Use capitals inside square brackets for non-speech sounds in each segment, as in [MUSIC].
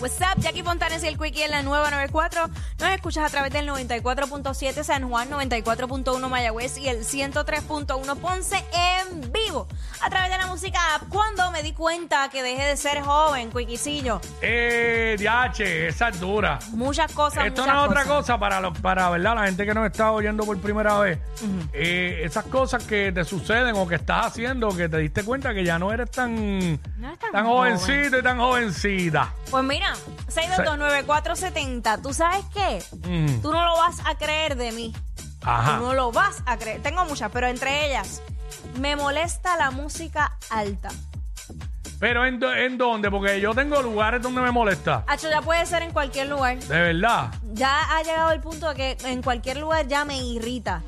What's up, Jackie Fontanes y el Quickie en la nueva 94. Nos escuchas a través del 94.7 San Juan, 94.1 Mayagüez y el 103.1 Ponce en vivo. A través de la música app. Cuando me di cuenta que dejé de ser joven, Quickiecillo. Eh, DH, esa es dura. Muchas cosas, Esto muchas no es otra cosa para, los- para ¿verdad? la gente que nos está oyendo por primera vez. Eh, esas cosas que te suceden o que estás haciendo que te diste cuenta que ya no eres tan, No eres tan jovencito y tan jovencita. Pues mira, 6229470. ¿Tú sabes qué? Mm. Tú no lo vas a creer de mí. Ajá. Tú no lo vas a creer. Tengo muchas, pero entre ellas, me molesta la música alta. Pero ¿en, do- ¿en dónde? Porque yo tengo lugares donde me molesta. Hacho, ya puede ser en cualquier lugar. De verdad. Ya ha llegado el punto de que en cualquier lugar ya me irrita.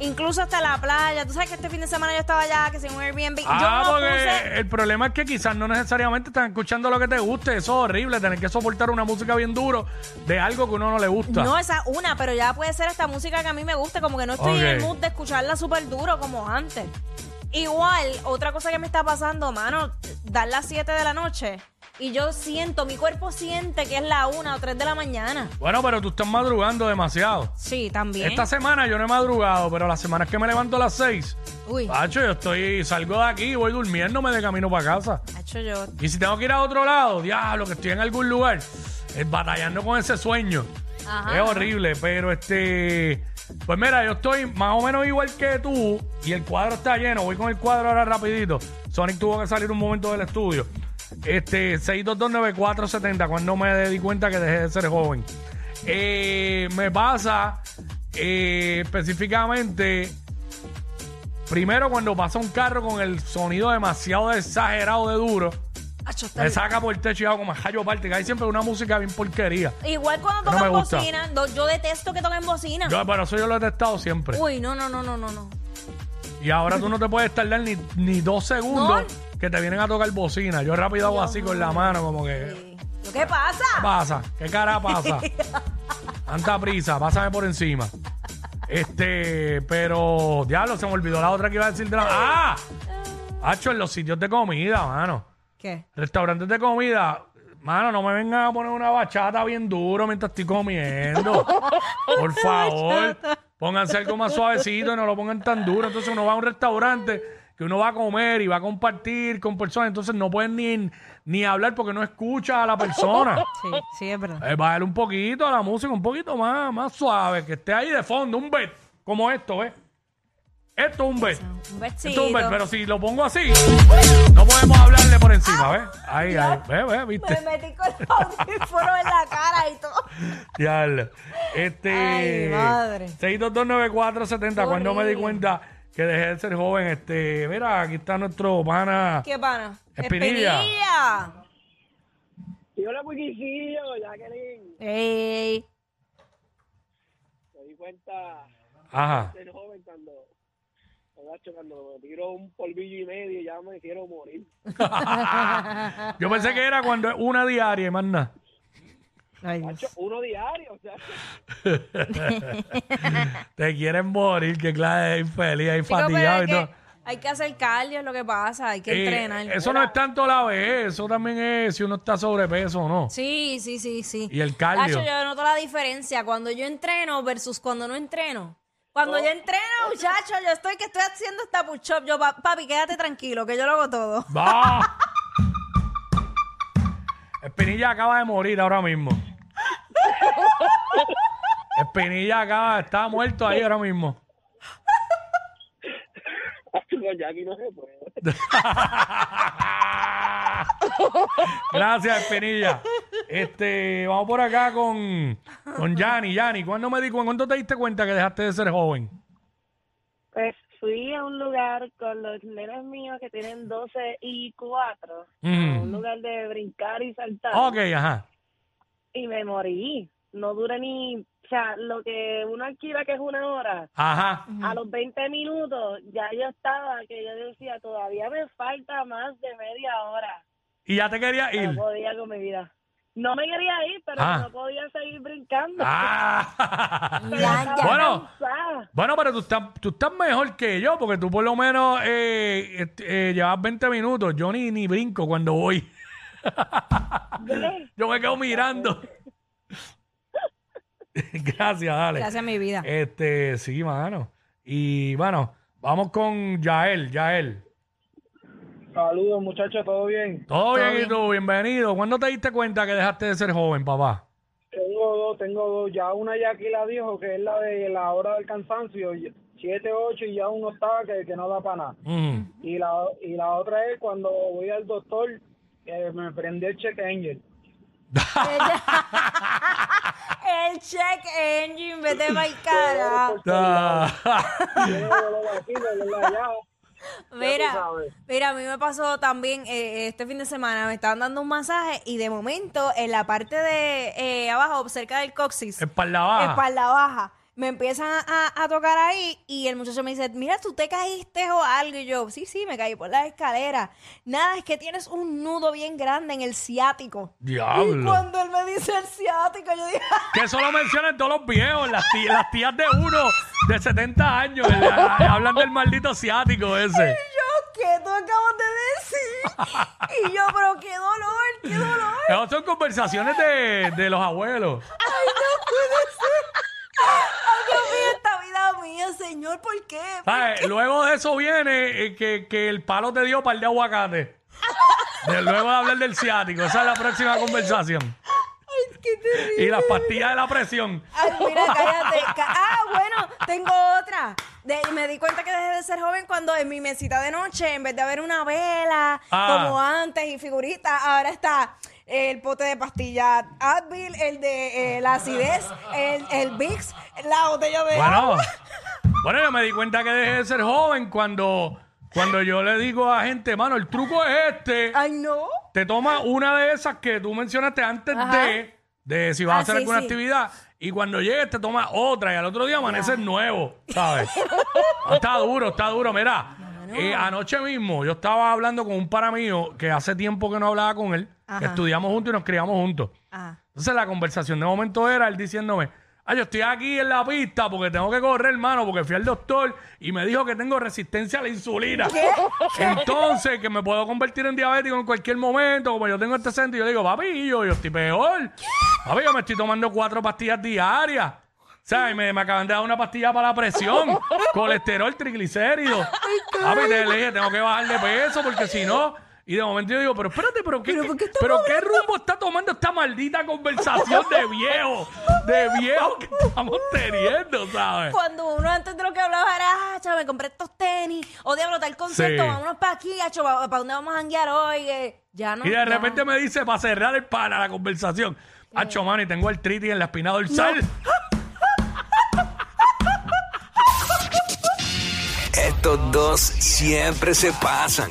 Incluso hasta la playa. Tú sabes que este fin de semana yo estaba allá, que sin un Airbnb. Ah, yo no porque puse. el problema es que quizás no necesariamente están escuchando lo que te guste. Eso es horrible, tener que soportar una música bien duro de algo que uno no le gusta. No, esa una, pero ya puede ser esta música que a mí me guste. Como que no estoy en el mood de escucharla súper duro como antes. Igual, otra cosa que me está pasando, mano, dar las 7 de la noche y yo siento, mi cuerpo siente que es la 1 o 3 de la mañana. Bueno, pero tú estás madrugando demasiado. Sí, también. Esta semana yo no he madrugado, pero las semanas que me levanto a las 6, Uy, Pacho, yo estoy, salgo de aquí y voy durmiéndome de camino para casa. hecho yo. Y si tengo que ir a otro lado, diablo, que estoy en algún lugar, es batallando con ese sueño. Ajá. es horrible, pero este. Pues mira, yo estoy más o menos igual que tú y el cuadro está lleno. Voy con el cuadro ahora rapidito. Sonic tuvo que salir un momento del estudio. Este, 6229470, cuando me di cuenta que dejé de ser joven. Eh, me pasa eh, específicamente Primero, cuando pasa un carro con el sonido demasiado exagerado de duro, está me saca por el techo y hago como hallo parte, que hay siempre una música bien porquería. Igual cuando No me tocan gusta. bocina, no, yo detesto que toquen bocina. Yo, pero eso yo lo he testado siempre. Uy, no, no, no, no, no, no. Y ahora tú no te puedes tardar ni, ni dos segundos que te vienen a tocar bocina. Yo rápido hago así con la mano, como que. Sí. ¿Lo que pasa? ¿Qué pasa? ¿Qué cara pasa? [LAUGHS] Tanta prisa, pásame por encima. Este, pero, diablo, se me olvidó la otra que iba a decir de la. ¡Ah! Hacho, en los sitios de comida, mano. ¿Qué? Restaurantes de comida, mano, no me vengan a poner una bachata bien duro mientras estoy comiendo. [LAUGHS] Por favor, pónganse algo más suavecito y no lo pongan tan duro. Entonces uno va a un restaurante que uno va a comer y va a compartir con personas, entonces no pueden ni, ni hablar porque no escucha a la persona. [LAUGHS] Sí, sí, es verdad. Eh, bájale un poquito a la música, un poquito más, más suave, que esté ahí de fondo, un bet, como esto, ¿ves? Esto es un bet. Un Esto es un bet, pero si lo pongo así, no podemos hablarle por encima, ¿ves? Ahí, ahí, ¿ves? ¿ves? ¿Viste? Me metí con los audífonos en la cara y todo. [LAUGHS] Diablo. Este. Ay, madre. 6229470, cuando me di cuenta que dejé de ser joven, este. Mira, aquí está nuestro pana. ¿Qué pana? Espinilla. Espinilla. Yo la Wikisillo, Jacqueline, Ey. me di cuenta Ajá. de joven cuando, cuando me tiro un polvillo y medio ya me quiero morir. [LAUGHS] Yo pensé que era cuando es una diaria más nada. Ay, Nacho, Dios. uno diario, o sea, [LAUGHS] Te quieren morir, qué clase de infeliz, ahí Chico, pero fatigado es y todo. que hay que hacer cardio, es lo que pasa. Hay que Eh, entrenar. eso no es tanto la vez, eso también es si uno está sobrepeso o no. Sí, sí, sí, sí. Y el cardio. Yo noto la diferencia cuando yo entreno versus cuando no entreno. Cuando yo entreno, muchacho, yo estoy que estoy haciendo esta push-up. Yo, pa- papi, quédate tranquilo, que yo lo hago todo. ¡Va! [LAUGHS] Espinilla acaba de morir ahora mismo. Espinilla acaba, está muerto ahí ahora mismo. con Jackie no se puede. [LAUGHS] Gracias, Espinilla. Este, vamos por acá con, con Yanni. Yanni, ¿cuándo me di cu- ¿cuándo te diste cuenta que dejaste de ser joven? Pues fui a un lugar con los nenes míos que tienen 12 y 4. Mm. Un lugar de brincar y saltar. Ok, ajá. y me morí. No duré ni, o sea, lo que uno alquila que es una hora, Ajá. a los 20 minutos ya yo estaba, que yo decía, todavía me falta más de media hora. Y ya te quería No ir. podía con mi vida. No me quería ir, pero Ah. no podía seguir brincando. Ah. [LAUGHS] Pero Ya, estaba ya. Bueno. cansada. Bueno, pero tú estás, tú estás mejor que yo, porque tú por lo menos eh, este, eh, llevas 20 minutos. Yo ni, ni brinco cuando voy. [LAUGHS] ¿Ves? Yo me quedo mirando. [LAUGHS] Gracias, dale. Gracias, mi vida. Este, sí, mano. Y bueno, vamos con Yael, Yael. Saludos, muchachos, ¿todo bien? ¿Todo, bien, bien. y tú? Bienvenido. ¿Cuándo te diste cuenta que dejaste de ser joven, papá? Tengo dos, tengo dos. Ya una ya aquí la dijo, que es la de la hora del cansancio. Siete, ocho y ya uno está que, que no da para nada. Mm. Y la, y la otra es cuando voy al doctor, eh, me prendí el check engine. [LAUGHS] [LAUGHS] check engine, vete pa'l cara. [LAUGHS] Ah. Mira, mira, a mí me pasó también eh, este fin de semana, me estaban dando un masaje y de momento en la parte de eh, abajo, cerca del coxis, Espalda baja. espalda baja, me empiezan a, a tocar ahí y el muchacho me dice, mira, tú te caíste o algo. Y yo, sí, sí, me caí por la escalera. Nada, es que tienes un nudo bien grande en el ciático. Y Diablo. cuando él me dice el ciático, yo dije, [LAUGHS] Que eso lo mencionan todos los viejos, las, tí- las tías de uno de 70 años. eh, hablan del maldito ciático ese. yo, ¿qué tú acabas de decir? Y yo, pero qué dolor, qué dolor. Esas son conversaciones de, de los abuelos. Señor, ¿por qué? ¿Sabes? Luego de eso viene eh, que, que el palo te dio par de aguacate. De- luego de hablar del ciático. Esa es la próxima conversación. Ay, qué terrible. Y las pastillas de la presión. Ay, mira, cállate. Ca- ah, bueno, tengo otra. De- me di cuenta que dejé de ser joven cuando en mi mesita de noche, en vez de haber una vela, Ah. como antes, y figuritas, ahora está el pote de pastillas Advil, el de eh, la acidez, el, el Vicks, la botella de Bueno, agua. Bueno, yo me di cuenta que dejé de ser joven cuando, cuando yo le digo a gente, mano, el truco es este. Ay, no. Te toma una de esas que tú mencionaste antes Ajá. de, de si vas a Ah, hacer sí, alguna sí. actividad. Y cuando llegues te toma otra y al otro día amaneces nuevo, ¿sabes? [LAUGHS] está duro, está duro. Mira, eh, anoche mismo yo estaba hablando con un para mío que hace tiempo que no hablaba con él, que Ajá. estudiamos juntos y nos criamos juntos. Ah. Entonces la conversación de momento era él diciéndome, ah, yo estoy aquí en la pista porque tengo que correr, hermano, porque fui al doctor y me dijo que tengo resistencia a la insulina. Entonces, que me puedo convertir en diabético en cualquier momento, como yo tengo este centro. Y yo digo, papi, yo, yo estoy peor. Papi, yo me estoy tomando cuatro pastillas diarias. O sea, y me, me acaban de dar una pastilla para la presión, colesterol, triglicéridos. Papi, te le dije, tengo que bajar de peso porque si no... Y de momento yo digo, pero espérate, pero qué, ¿Pero qué pero estamos qué rumbo está tomando esta maldita conversación de viejo, de viejo que estamos teniendo, ¿sabes? Cuando uno antes de lo que hablaba era, ah, chaval, me compré estos tenis, o diablo, tal concierto, Sí. vámonos para aquí, acho, ¿para dónde vamos a janguear hoy? Eh, ya no. Y de ya. repente me dice, para cerrar el pana la conversación, Hacho, mano, y tengo artritis en la espina dorsal. Estos dos siempre se pasan.